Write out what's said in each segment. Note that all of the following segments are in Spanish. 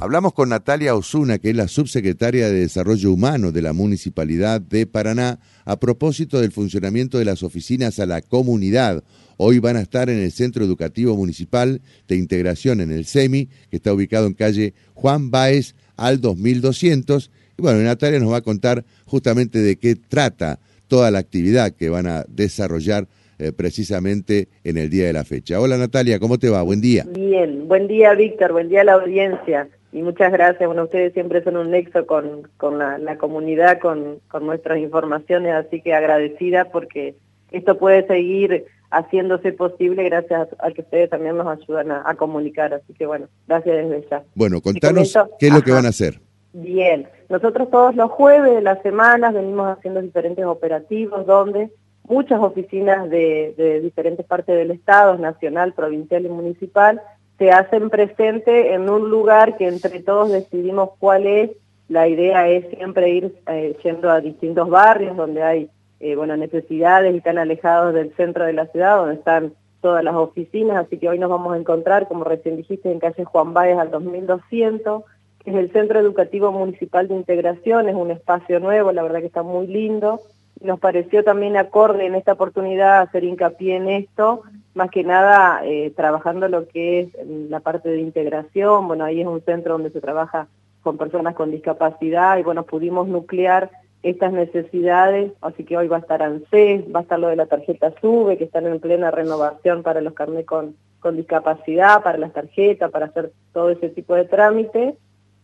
Hablamos con Natalia Osuna, que es la subsecretaria de Desarrollo Humano de la Municipalidad de Paraná, a propósito del funcionamiento de las oficinas a la comunidad. Hoy van a estar en el Centro Educativo Municipal de Integración en el SEMI, que está ubicado en calle Juan Báez al 2200. Y bueno, Natalia nos va a contar justamente de qué trata toda la actividad que van a desarrollar eh, precisamente en el día de la fecha. Hola Natalia, ¿cómo te va? Buen día. Bien, buen día Víctor, buen día a la audiencia y muchas gracias. Bueno, ustedes siempre son un nexo con, con la, comunidad, con, con, nuestras informaciones, así que agradecida porque esto puede seguir haciéndose posible gracias a, que ustedes también nos ayudan a, comunicar. Así que bueno, gracias desde ya. Bueno, contanos qué es lo que van a hacer. Bien, nosotros todos los jueves de las semanas venimos haciendo diferentes operativos donde muchas oficinas de, de diferentes partes del Estado, nacional, provincial y municipal, se hacen presente en un lugar que entre todos decidimos cuál es. La idea es siempre ir eh, yendo a distintos barrios donde hay eh, necesidades y están alejados del centro de la ciudad, donde están todas las oficinas, así que hoy nos vamos a encontrar, como recién dijiste, en calle Juan Báez al 2200, que es el Centro Educativo Municipal de Integración, es un espacio nuevo, la verdad que está muy lindo, nos pareció también acorde en esta oportunidad hacer hincapié en esto, más que nada eh, trabajando lo que es la parte de integración, bueno, ahí es un centro donde se trabaja con personas con discapacidad y bueno, pudimos nuclear estas necesidades, así que hoy va a estar ANSES, va a estar lo de la tarjeta SUBE, que están en plena renovación para los carnés con, con discapacidad, para las tarjetas, para hacer todo ese tipo de trámites,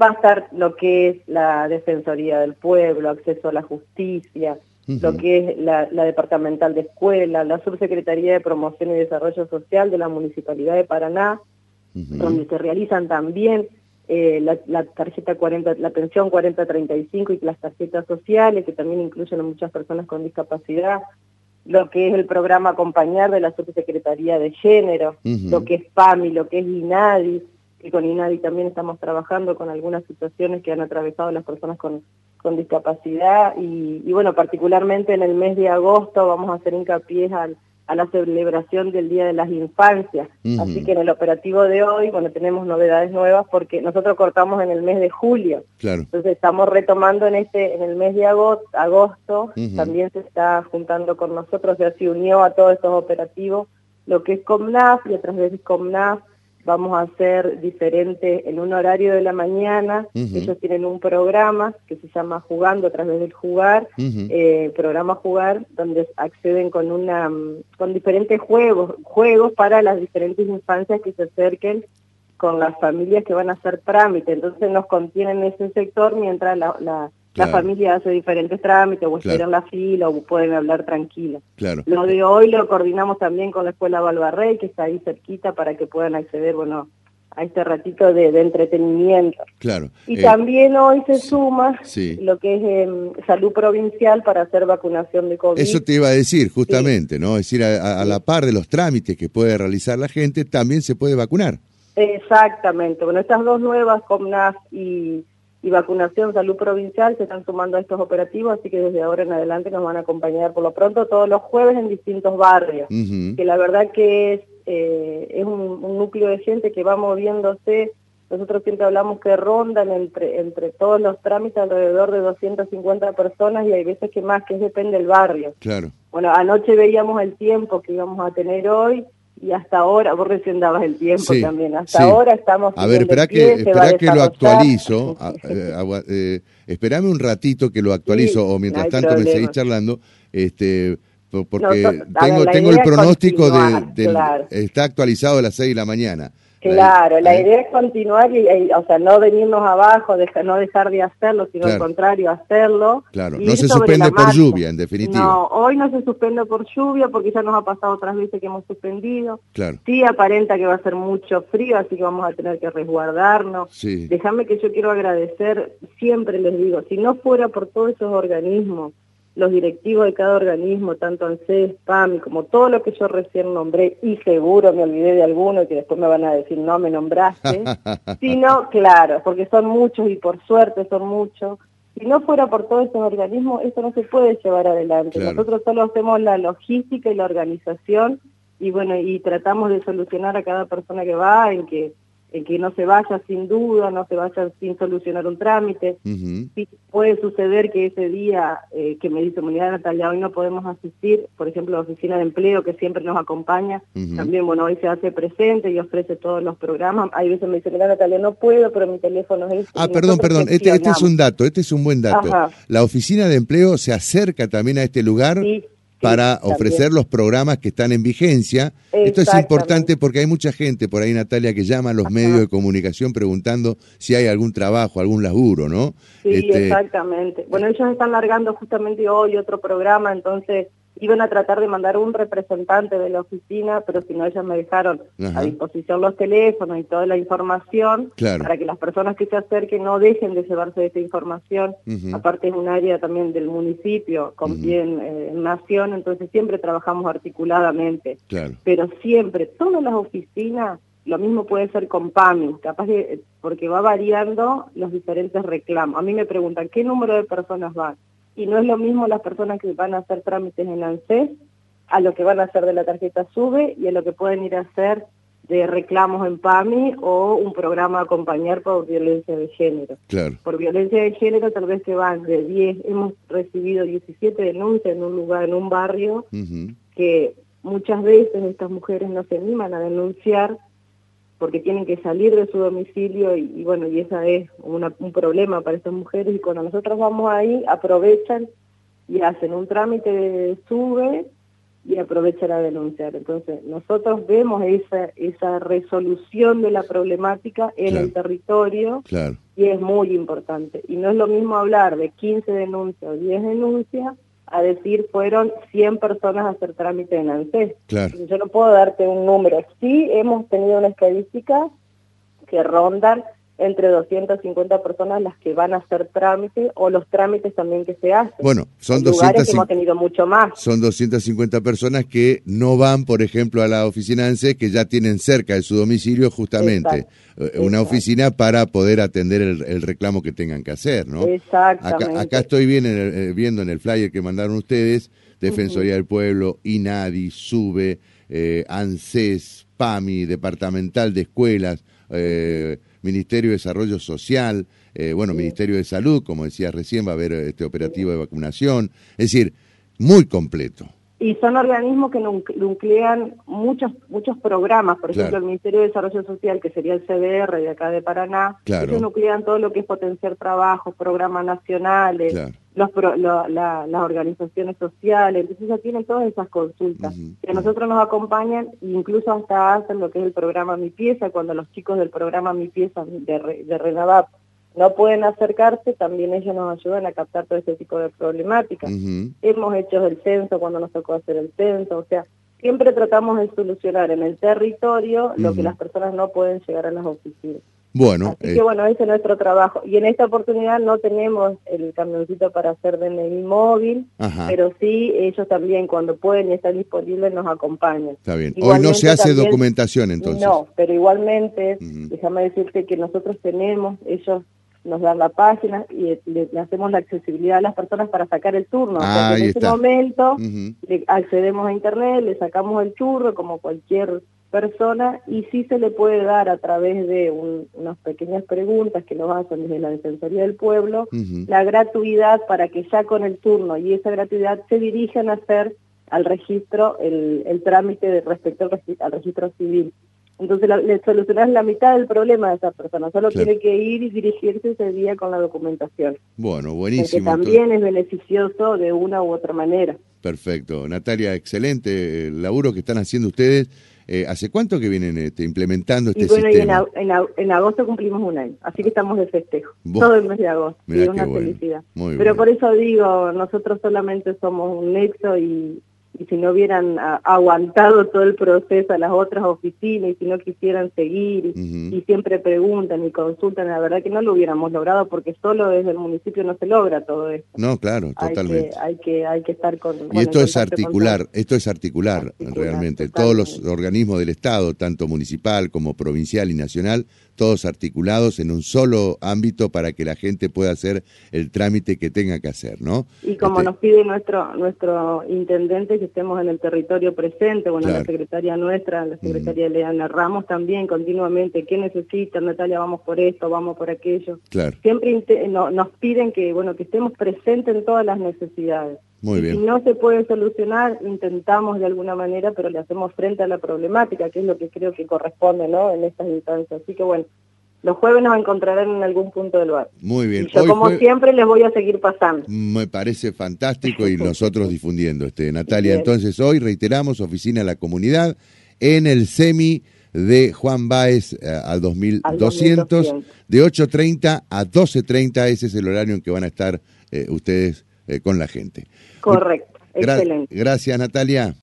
va a estar lo que es la Defensoría del Pueblo, acceso a la justicia, lo que es la, departamental de escuela, la subsecretaría de promoción y desarrollo social de la municipalidad de Paraná, donde se realizan también eh, la, tarjeta 40, la pensión 4035 y las tarjetas sociales, que también incluyen a muchas personas con discapacidad, lo que es el programa Acompañar de la Subsecretaría de Género, lo que es PAMI, lo que es INADI, que con INADI también estamos trabajando con algunas situaciones que han atravesado las personas con con discapacidad y, bueno, particularmente en el mes de agosto vamos a hacer hincapié al, a la celebración del Día de las Infancias. Así que en el operativo de hoy, bueno, tenemos novedades nuevas porque nosotros cortamos en el mes de julio. Claro. Entonces estamos retomando en este en el mes de agosto, agosto también se está juntando con nosotros, ya se unió a todos estos operativos lo que es COMNAF y otras veces COMNAF vamos a hacer diferente en un horario de la mañana. Ellos tienen un programa que se llama Jugando a través del jugar, eh, programa Jugar, donde acceden con una con diferentes juegos, juegos para las diferentes infancias que se acerquen con las familias que van a hacer trámite. Entonces nos contienen ese sector mientras la la familia hace diferentes trámites o esperan la fila o pueden hablar tranquila. Claro. Lo de hoy lo coordinamos también con la Escuela Balbarrey, que está ahí cerquita, para que puedan acceder, bueno, a este ratito de, entretenimiento. Claro. Y eh, también hoy se suma lo que es em, salud provincial para hacer vacunación de COVID. Eso te iba a decir, justamente, ¿no? Es decir, a, la par de los trámites que puede realizar la gente, también se puede vacunar. Exactamente. Bueno, estas dos nuevas, COMNAS y y vacunación salud provincial se están sumando a estos operativos, así que desde ahora en adelante nos van a acompañar por lo pronto todos los jueves en distintos barrios, que la verdad que es, eh, es un, núcleo de gente que va moviéndose, nosotros siempre hablamos que rondan entre, entre todos los trámites alrededor de 250 personas y hay veces que más, que depende del barrio. Claro. Bueno, anoche veíamos el tiempo que íbamos a tener hoy y hasta ahora, vos recién dabas el tiempo también, hasta ahora estamos... A ver, espera que, espera que lo actualizo, eh, eh, esperame un ratito que lo actualizo, o mientras tanto me seguís charlando, este porque tengo, tengo el pronóstico de, está actualizado a las 6 de la mañana. Claro, la idea es continuar y, o sea, no venirnos abajo, no dejar de hacerlo, sino al contrario, hacerlo. Claro, no se suspende por lluvia, en definitiva. No, hoy no se suspende por lluvia porque ya nos ha pasado otras veces que hemos suspendido. Claro. Sí aparenta que va a ser mucho frío, así que vamos a tener que resguardarnos. Sí. Déjame que yo quiero agradecer, siempre les digo, si no fuera por todos esos organismos los directivos de cada organismo, tanto ANSES, PAMI, como todo lo que yo recién nombré, y seguro me olvidé de alguno y que después me van a decir, no me nombraste, sino, claro, porque son muchos y por suerte son muchos, si no fuera por todos esos organismos, esto no se puede llevar adelante. Nosotros solo hacemos la logística y la organización y bueno, y tratamos de solucionar a cada persona que va en que que no se vaya sin duda, no se vaya sin solucionar un trámite. puede suceder que ese día eh, que me dice Comunidad Natalia, hoy no podemos asistir, por ejemplo, la Oficina de Empleo, que siempre nos acompaña, también, bueno, hoy se hace presente y ofrece todos los programas. Hay veces me dice, mira Natalia, no puedo, pero mi teléfono es... Ah, perdón, perdón, este, este, es un dato, este es un buen dato. La Oficina de Empleo se acerca también a este lugar. Sí para ofrecer los programas que están en vigencia. Esto es importante porque hay mucha gente por ahí, Natalia, que llama a los medios de comunicación preguntando si hay algún trabajo, algún laburo, ¿no? Sí, este, exactamente. Bueno, ellos están largando justamente hoy otro programa, entonces iban a tratar de mandar un representante de la oficina, pero si no ellos me dejaron a disposición los teléfonos y toda la información para que las personas que se acerquen no dejen de llevarse de esta información. Aparte es un área también del municipio con bien eh, nación, entonces siempre trabajamos articuladamente. Pero siempre, todas las oficinas, lo mismo puede ser con PAMI, capaz de, porque va variando los diferentes reclamos. A mí me preguntan, ¿qué número de personas van? Y no es lo mismo las personas que van a hacer trámites en ANSES a lo que van a hacer de la tarjeta SUBE y a lo que pueden ir a hacer de reclamos en PAMI o un programa a acompañar por violencia de género. Por violencia de género tal vez que van de 10, hemos recibido 17 denuncias en un lugar, en un barrio, que muchas veces estas mujeres no se animan a denunciar porque tienen que salir de su domicilio y, bueno, y esa es un problema para estas mujeres y cuando nosotros vamos ahí aprovechan y hacen un trámite de sube y aprovechan a denunciar. Entonces, nosotros vemos esa, esa resolución de la problemática en el territorio y es muy importante. Y no es lo mismo hablar de 15 denuncias o 10 denuncias a decir fueron 100 personas a hacer trámite en ANSES. Yo no puedo darte un número. Sí hemos tenido una estadística que rondan entre 250 personas las que van a hacer trámite o los trámites también que se hacen. Bueno, son 250, hemos tenido mucho más. Son 250 personas que no van, por ejemplo, a la oficina ANSES, que ya tienen cerca de su domicilio justamente eh, una oficina para poder atender el, reclamo que tengan que hacer, ¿no? Exactamente. Acá, estoy bien eh, viendo en el flyer que mandaron ustedes, Defensoría del Pueblo, INADI, SUBE, eh, ANSES, PAMI, Departamental de Escuelas, eh, Ministerio de Desarrollo Social, eh, bueno, Ministerio de Salud, como decía recién, va a haber este operativo de vacunación. Es decir, muy completo. Y son organismos que nuclean muchos muchos programas, por ejemplo, el Ministerio de Desarrollo Social, que sería el CDR de acá de Paraná, claro. nuclean todo lo que es potenciar trabajo, programas nacionales, los las organizaciones sociales, entonces ya tienen todas esas consultas, que a nosotros nos acompañan incluso hasta hacen lo que es el programa Mi Pieza, cuando los chicos del programa Mi Pieza de, de Renavap no pueden acercarse, también ellos nos ayudan a captar todo este tipo de problemáticas. Hemos hecho el censo cuando nos tocó hacer el censo, o sea, siempre tratamos de solucionar en el territorio lo que las personas no pueden llegar a las oficinas. Bueno, Así que eh, bueno, ese es nuestro trabajo. Y en esta oportunidad no tenemos el camioncito para hacer DNI móvil, pero sí ellos también cuando pueden y están disponibles nos acompañan. Está bien. Hoy no se hace documentación entonces. No, pero igualmente, déjame decirte que nosotros tenemos, ellos nos dan la página y le, hacemos la accesibilidad a las personas para sacar el turno. en ese momento accedemos a internet, le sacamos el churro como cualquier persona y sí se le puede dar a través de unas pequeñas preguntas que nos hacen desde la Defensoría del Pueblo la gratuidad para que ya con el turno y esa gratuidad se dirijan a hacer al registro el, el trámite de respecto al registro civil. Entonces le solucionas la mitad del problema de esa persona, solo tiene que ir y dirigirse ese día con la documentación. Bueno, buenísimo. Que también es beneficioso de una u otra manera. Perfecto. Natalia, excelente el laburo que están haciendo ustedes. Eh, ¿Hace cuánto que vienen este, implementando este sistema? en, en, agosto cumplimos un año, así que estamos de festejo, todo el mes de agosto, y una felicidad. Pero por eso digo, nosotros solamente somos un nexo y, y si no hubieran aguantado todo el proceso a las otras oficinas y si no quisieran seguir y, siempre preguntan y consultan, la verdad que no lo hubiéramos logrado porque solo desde el municipio no se logra todo esto. No, claro, totalmente. Hay que, hay que, estar con... Y esto es articular, esto es articular, realmente. Todos los organismos del Estado, tanto municipal como provincial y nacional, todos articulados en un solo ámbito para que la gente pueda hacer el trámite que tenga que hacer, ¿no? Y como Este, nos pide nuestro nuestro intendente que estemos en el territorio presente, bueno, Claro. la secretaria nuestra, la secretaria Leana Ramos también continuamente, ¿qué necesitan, Natalia? Vamos por esto, vamos por aquello. Claro, Siempre no- nos piden que, bueno, que estemos presentes en todas las necesidades. muy Y Si bien. no se puede solucionar, intentamos de alguna manera, pero le hacemos frente a la problemática, que es lo que creo que corresponde, ¿no? En estas instancias. Así que bueno, los jueves nos encontrarán en algún punto del bar. Muy bien. Y yo, Hoy como fue- siempre, les voy a seguir pasando. Me parece fantástico y nosotros difundiendo este Natalia. Bien. Entonces hoy reiteramos oficina de la comunidad en el semi de Juan Báez eh, al 2200 2200. de 8.30 a 12.30 ese es el horario en que van a estar eh, ustedes eh, con la gente. Correcto, Gra- excelente. Gracias Natalia.